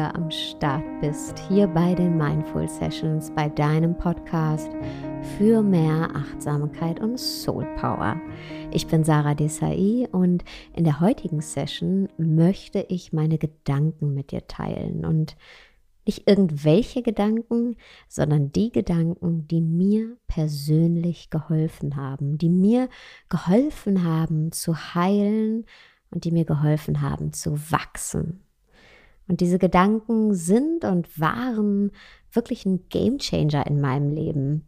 wieder am Start bist, hier bei den Mindful Sessions, bei deinem Podcast für mehr Achtsamkeit und Soul Power. Ich bin Sarah Desai und in der heutigen Session möchte ich meine Gedanken mit dir teilen und nicht irgendwelche Gedanken, sondern die Gedanken, die mir persönlich geholfen haben, die mir geholfen haben zu heilen und die mir geholfen haben zu wachsen. Und diese Gedanken sind und waren wirklich ein Gamechanger in meinem Leben.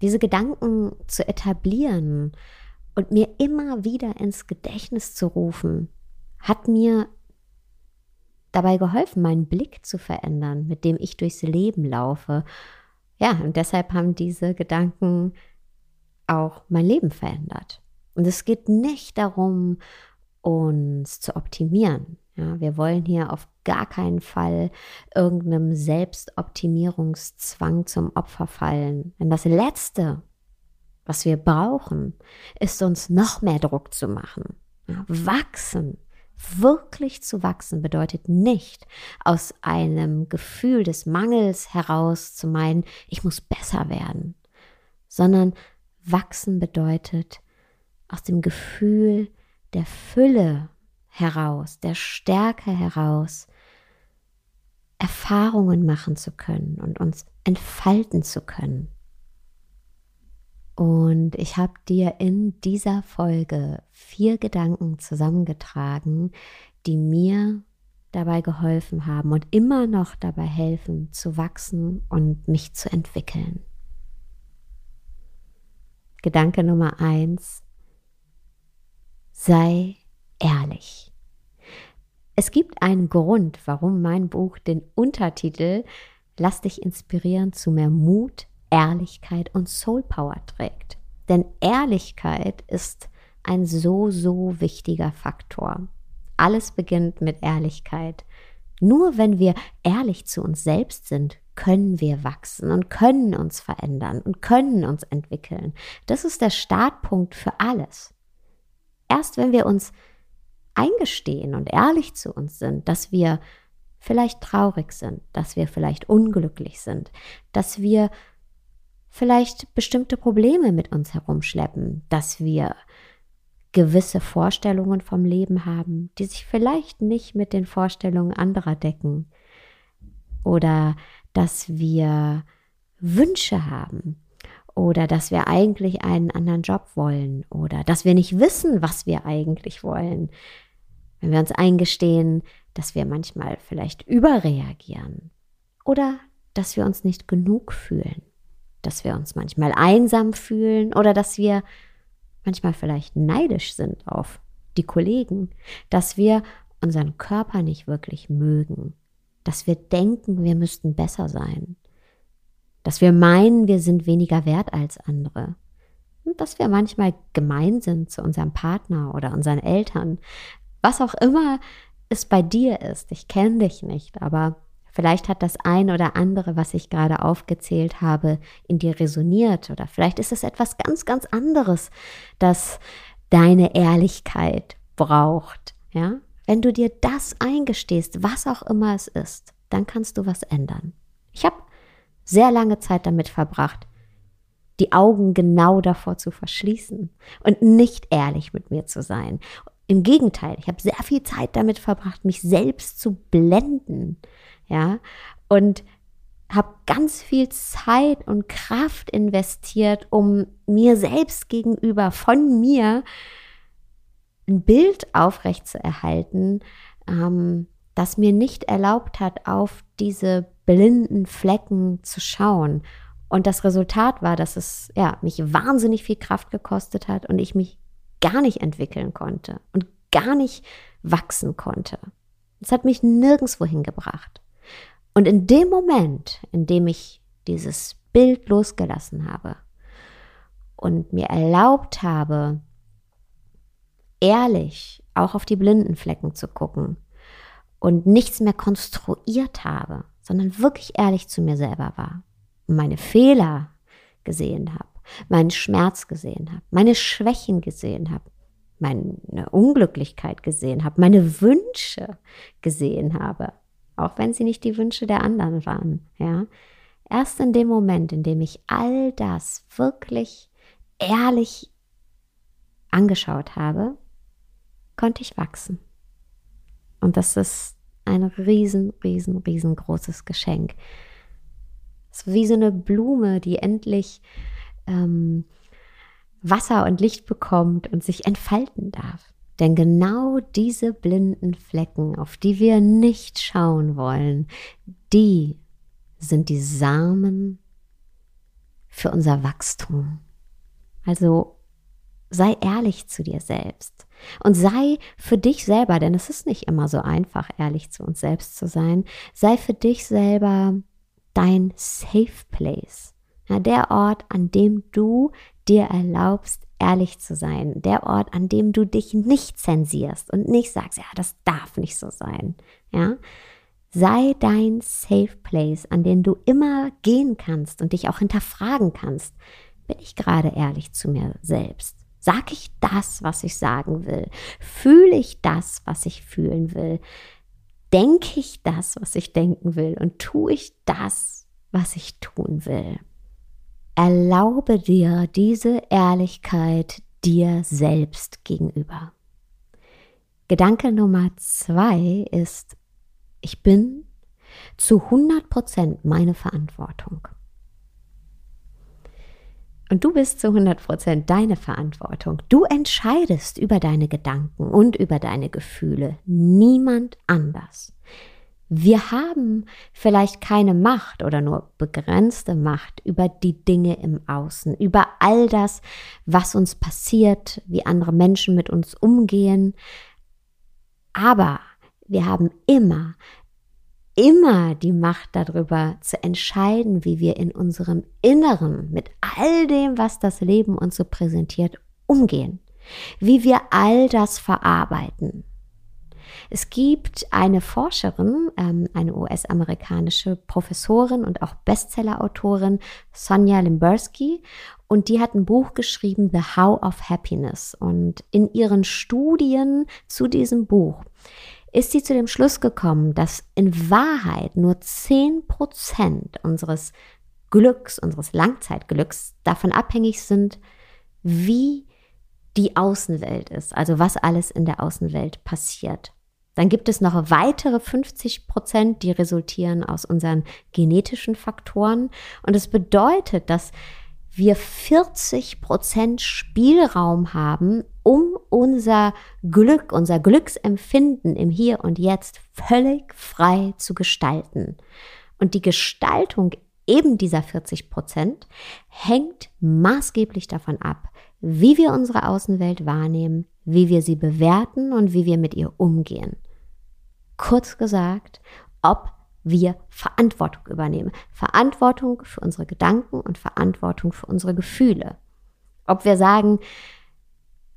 Diese Gedanken zu etablieren und mir immer wieder ins Gedächtnis zu rufen, hat mir dabei geholfen, meinen Blick zu verändern, mit dem ich durchs Leben laufe. Ja, und deshalb haben diese Gedanken auch mein Leben verändert. Und es geht nicht darum, uns zu optimieren. Ja, wir wollen hier auf gar keinen Fall irgendeinem Selbstoptimierungszwang zum Opfer fallen. Denn das Letzte, was wir brauchen, ist uns noch mehr Druck zu machen. Wachsen, wirklich zu wachsen, bedeutet nicht aus einem Gefühl des Mangels heraus zu meinen, ich muss besser werden, sondern wachsen bedeutet aus dem Gefühl der Fülle heraus, der Stärke heraus, Erfahrungen machen zu können und uns entfalten zu können. Und ich habe dir in dieser Folge vier Gedanken zusammengetragen, die mir dabei geholfen haben und immer noch dabei helfen zu wachsen und mich zu entwickeln. Gedanke Nummer eins, sei ehrlich. Es gibt einen Grund, warum mein Buch den Untertitel Lass dich inspirieren zu mehr Mut, Ehrlichkeit und Soul Power trägt. Denn Ehrlichkeit ist ein so, so wichtiger Faktor. Alles beginnt mit Ehrlichkeit. Nur wenn wir ehrlich zu uns selbst sind, können wir wachsen und können uns verändern und können uns entwickeln. Das ist der Startpunkt für alles. Erst wenn wir uns eingestehen und ehrlich zu uns sind, dass wir vielleicht traurig sind, dass wir vielleicht unglücklich sind, dass wir vielleicht bestimmte Probleme mit uns herumschleppen, dass wir gewisse Vorstellungen vom Leben haben, die sich vielleicht nicht mit den Vorstellungen anderer decken. Oder dass wir Wünsche haben. Oder dass wir eigentlich einen anderen Job wollen. Oder dass wir nicht wissen, was wir eigentlich wollen. Wenn wir uns eingestehen, dass wir manchmal vielleicht überreagieren oder dass wir uns nicht genug fühlen, dass wir uns manchmal einsam fühlen oder dass wir manchmal vielleicht neidisch sind auf die Kollegen, dass wir unseren Körper nicht wirklich mögen, dass wir denken, wir müssten besser sein, dass wir meinen, wir sind weniger wert als andere. Und dass wir manchmal gemein sind zu unserem Partner oder unseren Eltern. Was auch immer es bei dir ist. Ich kenne dich nicht, aber vielleicht hat das ein oder andere, was ich gerade aufgezählt habe, in dir resoniert. Oder vielleicht ist es etwas ganz, ganz anderes, das deine Ehrlichkeit braucht. Ja? Wenn du dir das eingestehst, was auch immer es ist, dann kannst du was ändern. Ich habe sehr lange Zeit damit verbracht, die Augen genau davor zu verschließen und nicht ehrlich mit mir zu sein. Im Gegenteil, ich habe sehr viel Zeit damit verbracht, mich selbst zu blenden, ja, und habe ganz viel Zeit und Kraft investiert, um mir selbst gegenüber von mir ein Bild aufrechtzuerhalten, ähm, das mir nicht erlaubt hat, auf diese blinden Flecken zu schauen. Und das Resultat war, dass es ja, mich wahnsinnig viel Kraft gekostet hat und ich mich gar nicht entwickeln konnte und gar nicht wachsen konnte. Es hat mich nirgendwo hingebracht. Und in dem Moment, in dem ich dieses Bild losgelassen habe und mir erlaubt habe, ehrlich auch auf die blinden Flecken zu gucken und nichts mehr konstruiert habe, sondern wirklich ehrlich zu mir selber war und meine Fehler gesehen habe, meinen Schmerz gesehen habe, meine Schwächen gesehen habe, meine Unglücklichkeit gesehen habe, meine Wünsche gesehen habe, auch wenn sie nicht die Wünsche der anderen waren, ja. Erst in dem Moment, in dem ich all das wirklich ehrlich angeschaut habe, konnte ich wachsen. Und das ist ein riesen, riesen, riesengroßes Geschenk. Es ist wie so eine Blume, die endlich ähm, Wasser und Licht bekommt und sich entfalten darf. Denn genau diese blinden Flecken, auf die wir nicht schauen wollen, die sind die Samen für unser Wachstum. Also sei ehrlich zu dir selbst und sei für dich selber, denn es ist nicht immer so einfach, ehrlich zu uns selbst zu sein, sei für dich selber dein Safe Place. Ja, der Ort, an dem du dir erlaubst, ehrlich zu sein. Der Ort, an dem du dich nicht zensierst und nicht sagst, ja, das darf nicht so sein. Ja, sei dein Safe Place, an den du immer gehen kannst und dich auch hinterfragen kannst. Bin ich gerade ehrlich zu mir selbst? Sag ich das, was ich sagen will? Fühle ich das, was ich fühlen will? Denke ich das, was ich denken will? Und tue ich das, was ich tun will? Erlaube dir diese Ehrlichkeit dir selbst gegenüber. Gedanke Nummer zwei ist, ich bin zu 100 Prozent meine Verantwortung. Und du bist zu 100 Prozent deine Verantwortung. Du entscheidest über deine Gedanken und über deine Gefühle. Niemand anders. Wir haben vielleicht keine Macht oder nur begrenzte Macht über die Dinge im Außen, über all das, was uns passiert, wie andere Menschen mit uns umgehen. Aber wir haben immer, immer die Macht darüber zu entscheiden, wie wir in unserem Inneren mit all dem, was das Leben uns so präsentiert, umgehen. Wie wir all das verarbeiten. Es gibt eine Forscherin, ähm, eine US-amerikanische Professorin und auch Bestseller-Autorin, Sonja Limbersky, und die hat ein Buch geschrieben, The How of Happiness. Und in ihren Studien zu diesem Buch ist sie zu dem Schluss gekommen, dass in Wahrheit nur 10 Prozent unseres Glücks, unseres Langzeitglücks davon abhängig sind, wie die Außenwelt ist, also was alles in der Außenwelt passiert. Dann gibt es noch weitere 50 Prozent, die resultieren aus unseren genetischen Faktoren. Und es bedeutet, dass wir 40 Prozent Spielraum haben, um unser Glück, unser Glücksempfinden im Hier und Jetzt völlig frei zu gestalten. Und die Gestaltung eben dieser 40 Prozent hängt maßgeblich davon ab, wie wir unsere Außenwelt wahrnehmen, wie wir sie bewerten und wie wir mit ihr umgehen. Kurz gesagt, ob wir Verantwortung übernehmen. Verantwortung für unsere Gedanken und Verantwortung für unsere Gefühle. Ob wir sagen,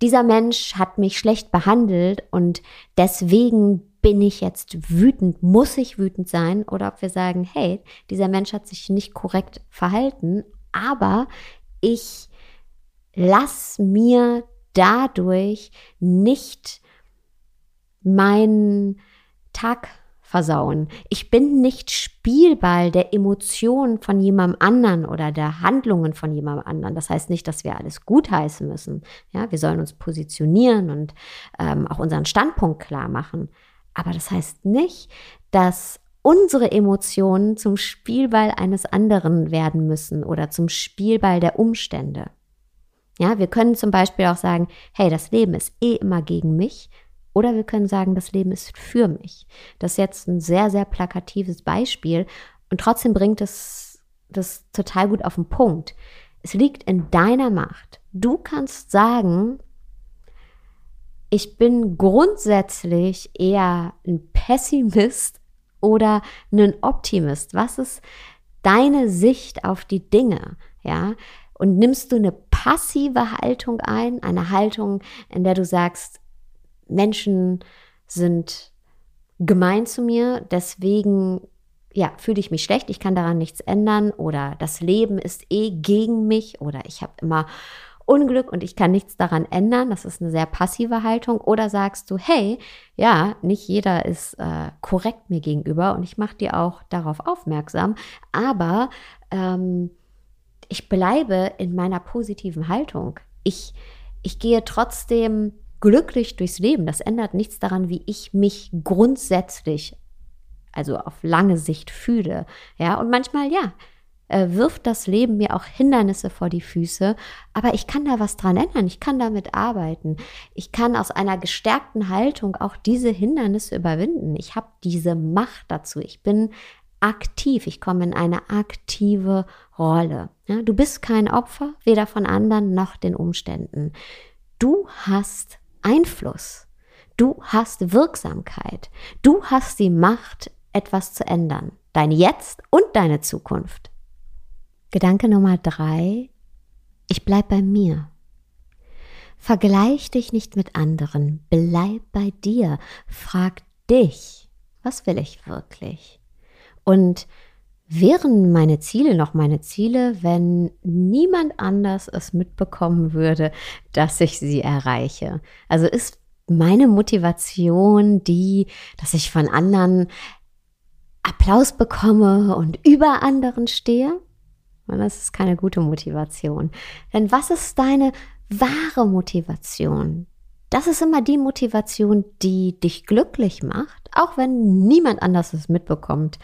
dieser Mensch hat mich schlecht behandelt und deswegen bin ich jetzt wütend, muss ich wütend sein, oder ob wir sagen, hey, dieser Mensch hat sich nicht korrekt verhalten, aber ich lass mir dadurch nicht meinen Tag versauen. Ich bin nicht Spielball der Emotionen von jemandem anderen oder der Handlungen von jemandem anderen. Das heißt nicht, dass wir alles gutheißen müssen. Ja, wir sollen uns positionieren und ähm, auch unseren Standpunkt klar machen. Aber das heißt nicht, dass unsere Emotionen zum Spielball eines anderen werden müssen oder zum Spielball der Umstände. Ja, wir können zum Beispiel auch sagen, hey, das Leben ist eh immer gegen mich. Oder wir können sagen, das Leben ist für mich. Das ist jetzt ein sehr, sehr plakatives Beispiel und trotzdem bringt es das total gut auf den Punkt. Es liegt in deiner Macht. Du kannst sagen, ich bin grundsätzlich eher ein Pessimist oder ein Optimist. Was ist deine Sicht auf die Dinge? Ja, und nimmst du eine passive Haltung ein, eine Haltung, in der du sagst, Menschen sind gemein zu mir, deswegen ja, fühle ich mich schlecht, ich kann daran nichts ändern oder das Leben ist eh gegen mich oder ich habe immer Unglück und ich kann nichts daran ändern. Das ist eine sehr passive Haltung. Oder sagst du, hey, ja, nicht jeder ist äh, korrekt mir gegenüber und ich mache dir auch darauf aufmerksam, aber ähm, ich bleibe in meiner positiven Haltung. Ich, ich gehe trotzdem glücklich durchs Leben. Das ändert nichts daran, wie ich mich grundsätzlich, also auf lange Sicht fühle. Ja, und manchmal, ja, äh, wirft das Leben mir auch Hindernisse vor die Füße, aber ich kann da was dran ändern, ich kann damit arbeiten. Ich kann aus einer gestärkten Haltung auch diese Hindernisse überwinden. Ich habe diese Macht dazu. Ich bin aktiv, ich komme in eine aktive Rolle. Ja, du bist kein Opfer, weder von anderen noch den Umständen. Du hast Einfluss. Du hast Wirksamkeit. Du hast die Macht, etwas zu ändern. Dein Jetzt und deine Zukunft. Gedanke Nummer drei. Ich bleib bei mir. Vergleich dich nicht mit anderen. Bleib bei dir. Frag dich, was will ich wirklich? Und wären meine Ziele noch meine Ziele, wenn niemand anders es mitbekommen würde, dass ich sie erreiche? Also ist meine Motivation die, dass ich von anderen Applaus bekomme und über anderen stehe? Das ist keine gute Motivation. Denn was ist deine wahre Motivation? Das ist immer die Motivation, die dich glücklich macht, auch wenn niemand anders es mitbekommt,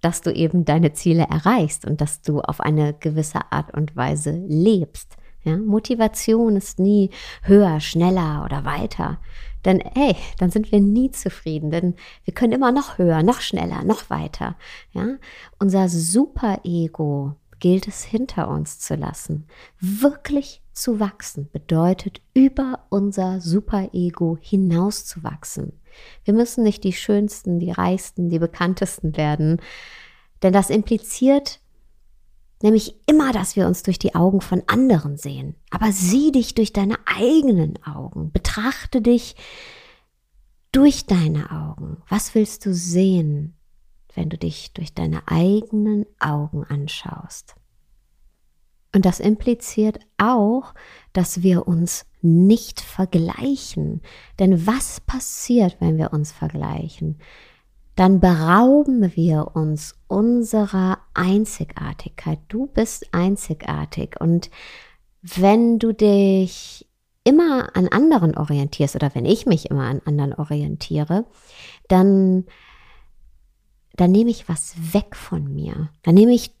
dass du eben deine Ziele erreichst und dass du auf eine gewisse Art und Weise lebst. Ja, Motivation ist nie höher, schneller oder weiter. Denn hey, dann sind wir nie zufrieden, denn wir können immer noch höher, noch schneller, noch weiter. Ja, unser Superego gilt es hinter uns zu lassen. Wirklich zu wachsen bedeutet über unser Superego hinauszuwachsen. Wir müssen nicht die schönsten, die reichsten, die bekanntesten werden, denn das impliziert nämlich immer, dass wir uns durch die Augen von anderen sehen. Aber sieh dich durch deine eigenen Augen. Betrachte dich durch deine Augen. Was willst du sehen? wenn du dich durch deine eigenen Augen anschaust. Und das impliziert auch, dass wir uns nicht vergleichen. Denn was passiert, wenn wir uns vergleichen? Dann berauben wir uns unserer Einzigartigkeit. Du bist einzigartig. Und wenn du dich immer an anderen orientierst oder wenn ich mich immer an anderen orientiere, dann dann nehme ich was weg von mir. Dann nehme ich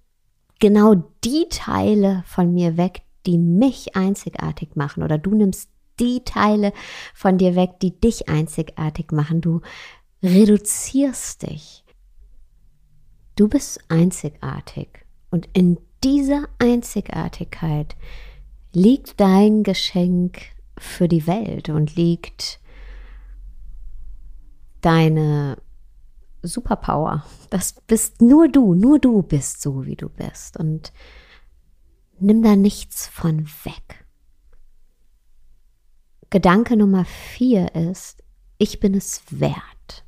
genau die Teile von mir weg, die mich einzigartig machen. Oder du nimmst die Teile von dir weg, die dich einzigartig machen. Du reduzierst dich. Du bist einzigartig. Und in dieser Einzigartigkeit liegt dein Geschenk für die Welt und liegt deine Superpower. Das bist nur du, nur du bist so, wie du bist. Und nimm da nichts von weg. Gedanke Nummer vier ist, ich bin es wert.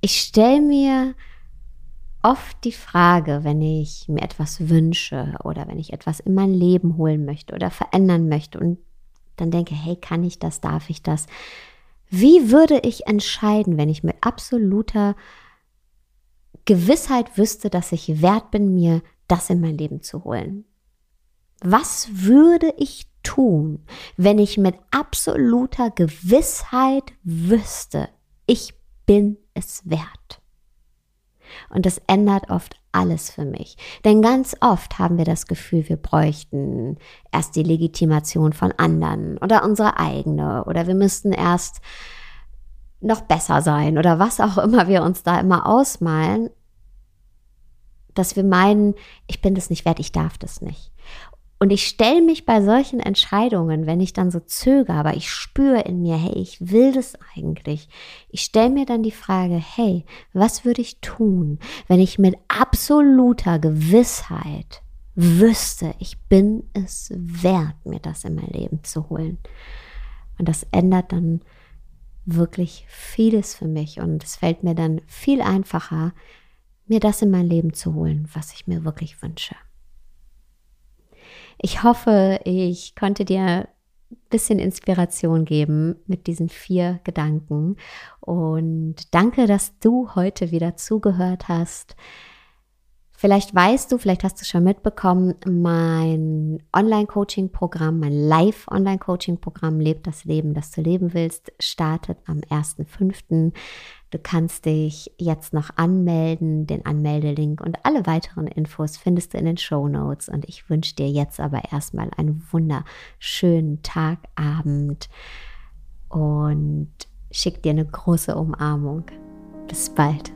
Ich stelle mir oft die Frage, wenn ich mir etwas wünsche oder wenn ich etwas in mein Leben holen möchte oder verändern möchte und dann denke, hey, kann ich das, darf ich das? Wie würde ich entscheiden, wenn ich mit absoluter Gewissheit wüsste, dass ich wert bin, mir das in mein Leben zu holen? Was würde ich tun, wenn ich mit absoluter Gewissheit wüsste, ich bin es wert? Und das ändert oft alles für mich. Denn ganz oft haben wir das Gefühl, wir bräuchten erst die Legitimation von anderen oder unsere eigene oder wir müssten erst noch besser sein oder was auch immer wir uns da immer ausmalen, dass wir meinen, ich bin das nicht wert, ich darf das nicht. Und ich stelle mich bei solchen Entscheidungen, wenn ich dann so zögere, aber ich spüre in mir, hey, ich will das eigentlich. Ich stelle mir dann die Frage, hey, was würde ich tun, wenn ich mit absoluter Gewissheit wüsste, ich bin es wert, mir das in mein Leben zu holen. Und das ändert dann wirklich vieles für mich und es fällt mir dann viel einfacher, mir das in mein Leben zu holen, was ich mir wirklich wünsche. Ich hoffe, ich konnte dir ein bisschen Inspiration geben mit diesen vier Gedanken. Und danke, dass du heute wieder zugehört hast. Vielleicht weißt du, vielleicht hast du schon mitbekommen, mein Online-Coaching-Programm, mein Live-Online-Coaching-Programm Lebt das Leben, das du leben willst, startet am 1.5. Du kannst dich jetzt noch anmelden. Den Anmeldelink und alle weiteren Infos findest du in den Show Notes. Und ich wünsche dir jetzt aber erstmal einen wunderschönen Tag, Abend und schick dir eine große Umarmung. Bis bald.